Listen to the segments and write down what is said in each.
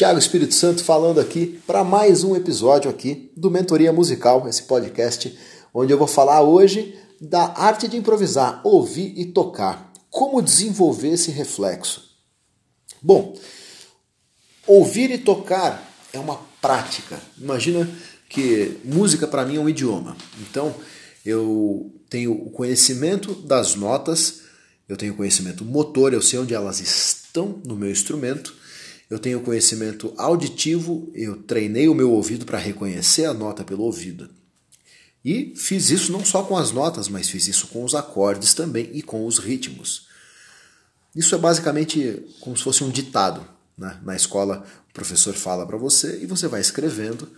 Tiago Espírito Santo falando aqui para mais um episódio aqui do Mentoria Musical, esse podcast onde eu vou falar hoje da arte de improvisar, ouvir e tocar. Como desenvolver esse reflexo? Bom, ouvir e tocar é uma prática. Imagina que música para mim é um idioma. Então, eu tenho o conhecimento das notas, eu tenho conhecimento motor, eu sei onde elas estão no meu instrumento, eu tenho conhecimento auditivo, eu treinei o meu ouvido para reconhecer a nota pelo ouvido. E fiz isso não só com as notas, mas fiz isso com os acordes também e com os ritmos. Isso é basicamente como se fosse um ditado. Né? Na escola, o professor fala para você e você vai escrevendo.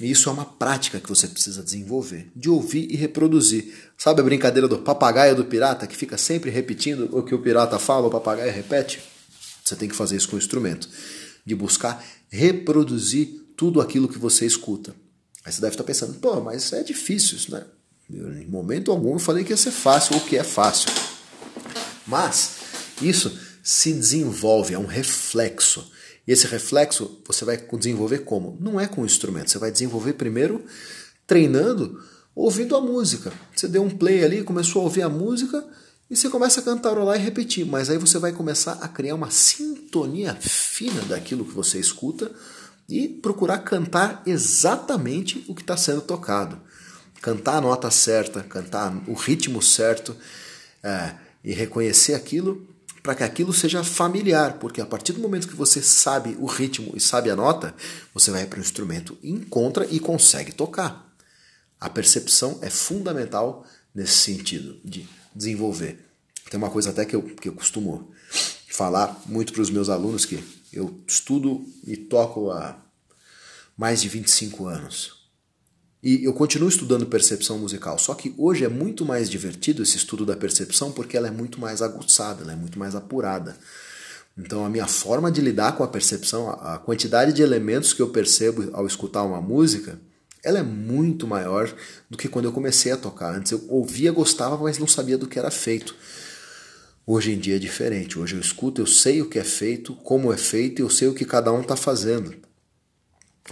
E isso é uma prática que você precisa desenvolver, de ouvir e reproduzir. Sabe a brincadeira do papagaio do pirata, que fica sempre repetindo o que o pirata fala, o papagaio repete? Você tem que fazer isso com o instrumento, de buscar reproduzir tudo aquilo que você escuta. Aí você deve estar pensando, pô, mas é difícil isso, né? Em momento algum eu falei que ia ser fácil ou que é fácil. Mas isso se desenvolve, é um reflexo. E esse reflexo você vai desenvolver como? Não é com o instrumento, você vai desenvolver primeiro treinando, ouvindo a música. Você deu um play ali, começou a ouvir a música e você começa a cantarolar e repetir. Mas aí você vai começar a criar uma sintonia fina daquilo que você escuta e procurar cantar exatamente o que está sendo tocado. Cantar a nota certa, cantar o ritmo certo é, e reconhecer aquilo para que aquilo seja familiar, porque a partir do momento que você sabe o ritmo e sabe a nota, você vai para o instrumento, encontra e consegue tocar. A percepção é fundamental nesse sentido de desenvolver. Tem uma coisa até que eu, que eu costumo falar muito para os meus alunos que eu estudo e toco há mais de 25 anos. E eu continuo estudando percepção musical, só que hoje é muito mais divertido esse estudo da percepção porque ela é muito mais aguçada, ela é muito mais apurada. Então a minha forma de lidar com a percepção, a quantidade de elementos que eu percebo ao escutar uma música, ela é muito maior do que quando eu comecei a tocar. Antes eu ouvia, gostava, mas não sabia do que era feito. Hoje em dia é diferente. Hoje eu escuto, eu sei o que é feito, como é feito e eu sei o que cada um está fazendo.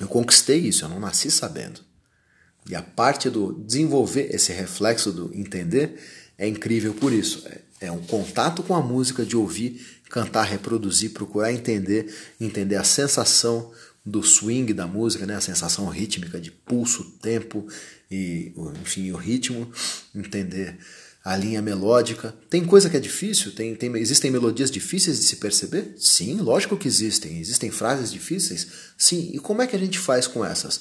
Eu conquistei isso, eu não nasci sabendo. E a parte do desenvolver esse reflexo do entender é incrível por isso. É, é um contato com a música, de ouvir, cantar, reproduzir, procurar entender, entender a sensação do swing da música, né? a sensação rítmica de pulso, tempo e enfim o ritmo, entender a linha melódica. Tem coisa que é difícil? Tem, tem, existem melodias difíceis de se perceber? Sim, lógico que existem. Existem frases difíceis? Sim. E como é que a gente faz com essas?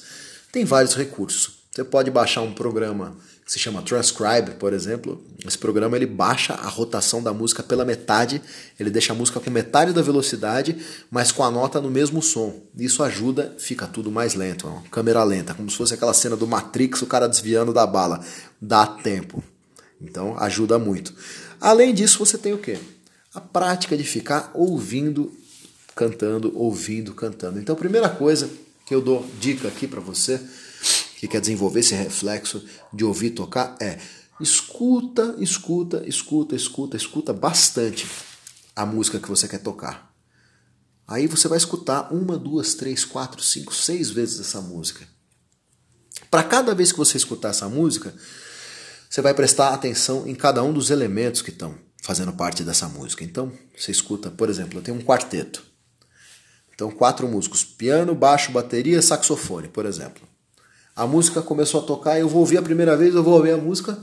Tem vários recursos. Você pode baixar um programa que se chama Transcribe, por exemplo. Esse programa ele baixa a rotação da música pela metade, ele deixa a música com metade da velocidade, mas com a nota no mesmo som. Isso ajuda, fica tudo mais lento, é câmera lenta, como se fosse aquela cena do Matrix, o cara desviando da bala. Dá tempo. Então ajuda muito. Além disso, você tem o quê? A prática de ficar ouvindo, cantando, ouvindo, cantando. Então, a primeira coisa que eu dou dica aqui para você que quer desenvolver esse reflexo de ouvir tocar é escuta, escuta, escuta, escuta, escuta bastante a música que você quer tocar. Aí você vai escutar uma, duas, três, quatro, cinco, seis vezes essa música. Para cada vez que você escutar essa música, você vai prestar atenção em cada um dos elementos que estão fazendo parte dessa música. Então, você escuta, por exemplo, eu tenho um quarteto. Então, quatro músicos: piano, baixo, bateria, saxofone, por exemplo. A música começou a tocar, eu vou ouvir a primeira vez, eu vou ouvir a música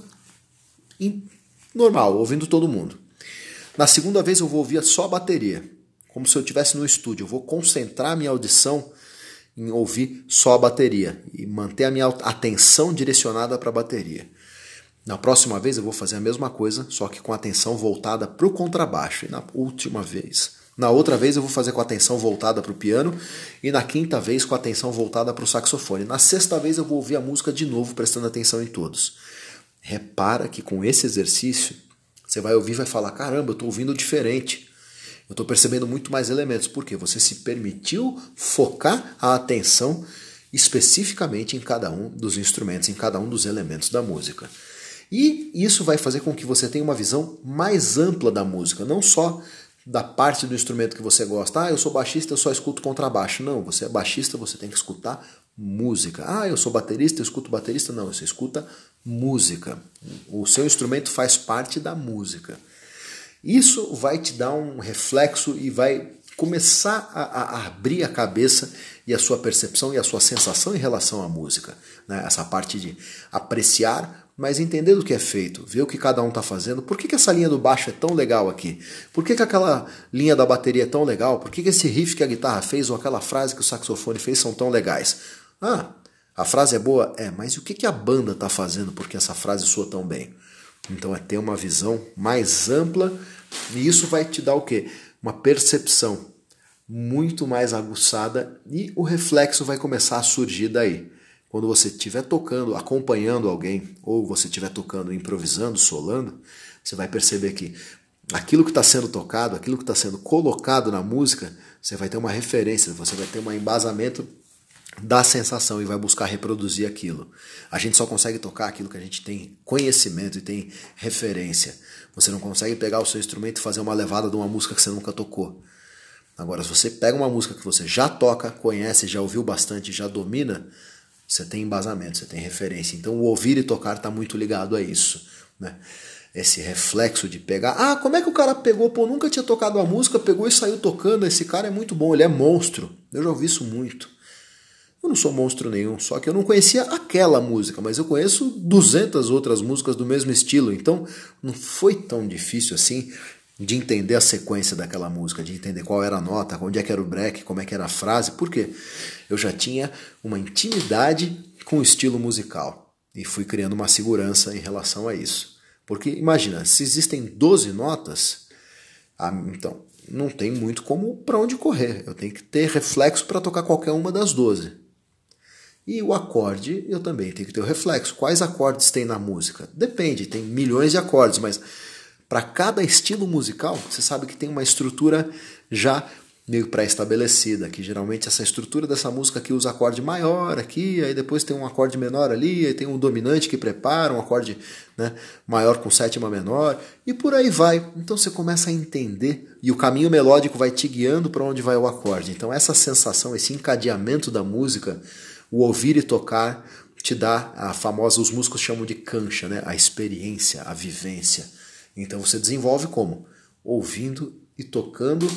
normal, ouvindo todo mundo. Na segunda vez eu vou ouvir só a bateria, como se eu estivesse no estúdio. Eu vou concentrar minha audição em ouvir só a bateria e manter a minha atenção direcionada para a bateria. Na próxima vez eu vou fazer a mesma coisa, só que com a atenção voltada para o contrabaixo. E na última vez na outra vez eu vou fazer com a atenção voltada para o piano e na quinta vez com a atenção voltada para o saxofone. Na sexta vez eu vou ouvir a música de novo prestando atenção em todos. Repara que com esse exercício você vai ouvir e vai falar: caramba, eu estou ouvindo diferente. Eu estou percebendo muito mais elementos. porque Você se permitiu focar a atenção especificamente em cada um dos instrumentos, em cada um dos elementos da música. E isso vai fazer com que você tenha uma visão mais ampla da música, não só da parte do instrumento que você gosta. Ah, eu sou baixista, eu só escuto contrabaixo. Não, você é baixista, você tem que escutar música. Ah, eu sou baterista, eu escuto baterista. Não, você escuta música. O seu instrumento faz parte da música. Isso vai te dar um reflexo e vai começar a, a, abrir a cabeça e a sua percepção e a sua sensação em relação à música. Né? Essa parte de apreciar, mas entender do que é feito, ver o que cada um está fazendo. Por que, que essa linha do baixo é tão legal aqui? Por que, que aquela linha da bateria é tão legal? Por que, que esse riff que a guitarra fez ou aquela frase que o saxofone fez são tão legais? Ah, a frase é boa? É, mas e o que, que a banda está fazendo porque essa frase soa tão bem? Então é ter uma visão mais ampla e isso vai te dar o quê? Uma percepção muito mais aguçada e o reflexo vai começar a surgir daí. Quando você estiver tocando, acompanhando alguém, ou você estiver tocando, improvisando, solando, você vai perceber que aquilo que está sendo tocado, aquilo que está sendo colocado na música, você vai ter uma referência, você vai ter um embasamento da sensação e vai buscar reproduzir aquilo. A gente só consegue tocar aquilo que a gente tem conhecimento e tem referência. Você não consegue pegar o seu instrumento e fazer uma levada de uma música que você nunca tocou. Agora, se você pega uma música que você já toca, conhece, já ouviu bastante, já domina, você tem embasamento, você tem referência. Então, o ouvir e tocar está muito ligado a isso. Né? Esse reflexo de pegar. Ah, como é que o cara pegou? Pô, nunca tinha tocado a música, pegou e saiu tocando. Esse cara é muito bom, ele é monstro. Eu já ouvi isso muito. Eu não sou monstro nenhum, só que eu não conhecia aquela música, mas eu conheço 200 outras músicas do mesmo estilo, então não foi tão difícil assim de entender a sequência daquela música, de entender qual era a nota, onde é que era o break, como é que era a frase, porque eu já tinha uma intimidade com o estilo musical e fui criando uma segurança em relação a isso. Porque imagina, se existem 12 notas, ah, então não tem muito como para onde correr. Eu tenho que ter reflexo para tocar qualquer uma das 12. E o acorde eu também tenho que ter o reflexo. Quais acordes tem na música? Depende, tem milhões de acordes, mas para cada estilo musical, você sabe que tem uma estrutura já meio pré-estabelecida, que geralmente essa estrutura dessa música aqui usa acorde maior aqui, aí depois tem um acorde menor ali, aí tem um dominante que prepara um acorde né, maior com sétima menor, e por aí vai. Então você começa a entender e o caminho melódico vai te guiando para onde vai o acorde. Então essa sensação, esse encadeamento da música o ouvir e tocar te dá a famosa, os músicos chamam de cancha, né? a experiência, a vivência. Então você desenvolve como? Ouvindo e tocando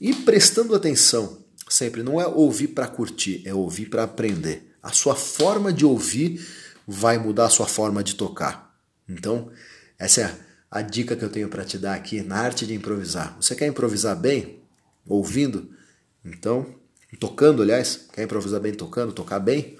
e prestando atenção. Sempre não é ouvir para curtir, é ouvir para aprender. A sua forma de ouvir vai mudar a sua forma de tocar. Então, essa é a dica que eu tenho para te dar aqui na arte de improvisar. Você quer improvisar bem? Ouvindo? Então, tocando, aliás, quer improvisar bem tocando, tocar bem?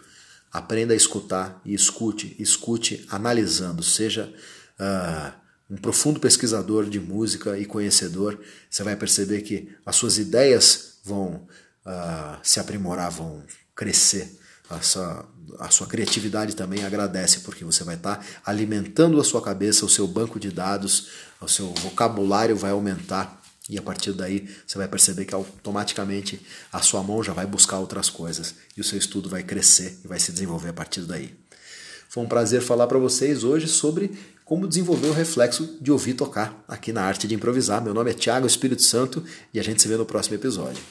Aprenda a escutar e escute, escute analisando, seja uh, um profundo pesquisador de música e conhecedor, você vai perceber que as suas ideias vão uh, se aprimorar, vão crescer. A sua, a sua criatividade também agradece, porque você vai estar alimentando a sua cabeça, o seu banco de dados, o seu vocabulário vai aumentar e a partir daí você vai perceber que automaticamente a sua mão já vai buscar outras coisas e o seu estudo vai crescer e vai se desenvolver a partir daí. Foi um prazer falar para vocês hoje sobre como desenvolver o reflexo de ouvir tocar aqui na arte de improvisar. Meu nome é Thiago Espírito Santo e a gente se vê no próximo episódio.